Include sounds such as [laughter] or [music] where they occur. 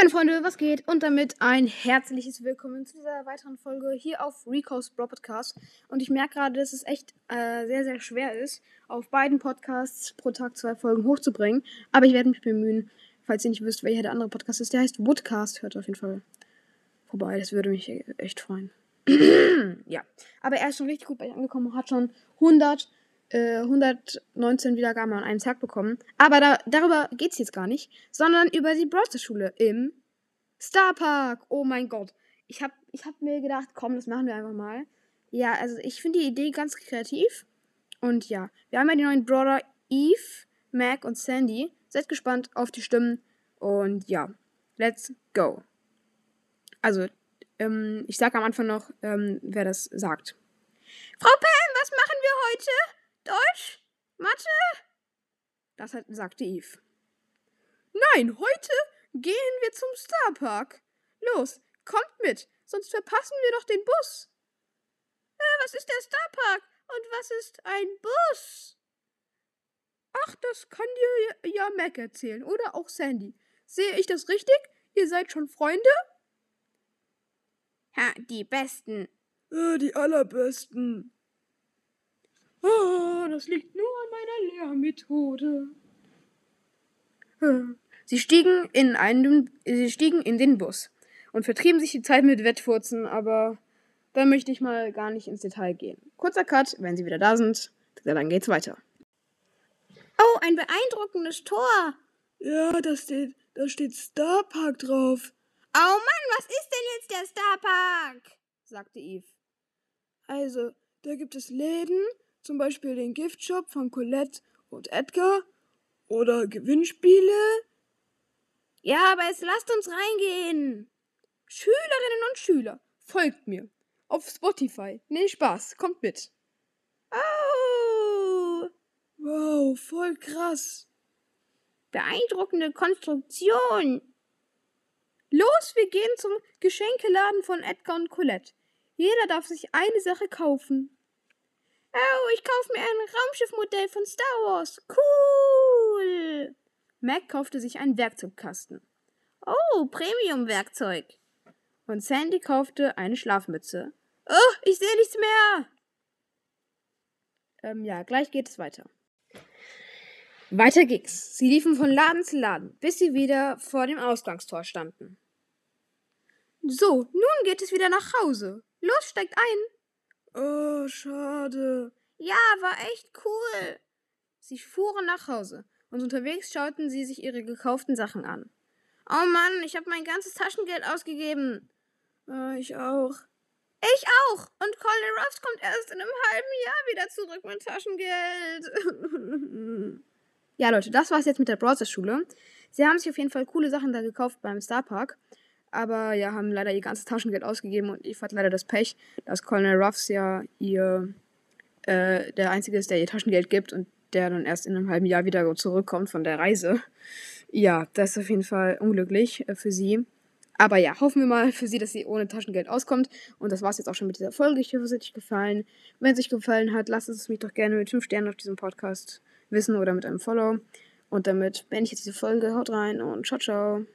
meine Freunde, was geht? Und damit ein herzliches Willkommen zu dieser weiteren Folge hier auf Rico's Bro Podcast. Und ich merke gerade, dass es echt äh, sehr, sehr schwer ist, auf beiden Podcasts pro Tag zwei Folgen hochzubringen. Aber ich werde mich bemühen. Falls ihr nicht wisst, welcher der andere Podcast ist, der heißt Woodcast. Hört auf jeden Fall vorbei. Das würde mich echt freuen. [clears throat] ja. Aber er ist schon richtig gut bei euch angekommen. Hat schon 100 119 äh, Wiedergaben an einem Tag bekommen. Aber da, darüber geht es jetzt gar nicht, sondern über die Browser-Schule im Starpark. Oh mein Gott. Ich habe ich hab mir gedacht, komm, das machen wir einfach mal. Ja, also ich finde die Idee ganz kreativ. Und ja, wir haben ja die neuen Brawler Eve, Mac und Sandy. Seid gespannt auf die Stimmen. Und ja, let's go. Also, ähm, ich sage am Anfang noch, ähm, wer das sagt. Frau Pam, was machen wir heute? Deutsch? Mathe? Das hat, sagte Eve. Nein, heute gehen wir zum Starpark. Los, kommt mit, sonst verpassen wir doch den Bus. Äh, was ist der Starpark und was ist ein Bus? Ach, das kann dir ja Mac erzählen oder auch Sandy. Sehe ich das richtig? Ihr seid schon Freunde? Ha, die Besten. Äh, die allerbesten. Oh, das liegt nur an meiner Lehrmethode. Sie stiegen in einen, sie stiegen in den Bus und vertrieben sich die Zeit mit Wettfurzen, aber da möchte ich mal gar nicht ins Detail gehen. Kurzer Cut, wenn sie wieder da sind, dann geht's weiter. Oh, ein beeindruckendes Tor. Ja, da steht, da steht Starpark drauf. Oh Mann, was ist denn jetzt der Starpark? sagte Eve. Also, da gibt es Läden zum Beispiel den Giftshop von Colette und Edgar oder Gewinnspiele. Ja, aber jetzt lasst uns reingehen. Schülerinnen und Schüler, folgt mir. Auf Spotify. Nee, Spaß, kommt mit. Oh! Wow, voll krass. Beeindruckende Konstruktion. Los, wir gehen zum Geschenkeladen von Edgar und Colette. Jeder darf sich eine Sache kaufen. Oh, ich kaufe mir ein Raumschiffmodell von Star Wars. Cool. Mac kaufte sich einen Werkzeugkasten. Oh, Premium-Werkzeug. Und Sandy kaufte eine Schlafmütze. Oh, ich sehe nichts mehr. Ähm, ja, gleich geht es weiter. Weiter ging's. Sie liefen von Laden zu Laden, bis sie wieder vor dem Ausgangstor standen. So, nun geht es wieder nach Hause. Los, steigt ein. Oh, schade. Ja, war echt cool. Sie fuhren nach Hause und unterwegs schauten sie sich ihre gekauften Sachen an. Oh Mann, ich habe mein ganzes Taschengeld ausgegeben. Äh, ich auch. Ich auch. Und Colin Ruffs kommt erst in einem halben Jahr wieder zurück mit Taschengeld. [laughs] ja, Leute, das war's jetzt mit der Browser-Schule. Sie haben sich auf jeden Fall coole Sachen da gekauft beim Starpark. Aber ja, haben leider ihr ganzes Taschengeld ausgegeben und Eve hat leider das Pech, dass Colonel Ruffs ja ihr äh, der Einzige ist, der ihr Taschengeld gibt und der dann erst in einem halben Jahr wieder zurückkommt von der Reise. Ja, das ist auf jeden Fall unglücklich äh, für sie. Aber ja, hoffen wir mal für sie, dass sie ohne Taschengeld auskommt. Und das war's jetzt auch schon mit dieser Folge. Ich hoffe, es hat euch gefallen. Wenn es euch gefallen hat, lasst es mich doch gerne mit 5 Sternen auf diesem Podcast wissen oder mit einem Follow. Und damit beende ich jetzt diese Folge. Haut rein und ciao, ciao.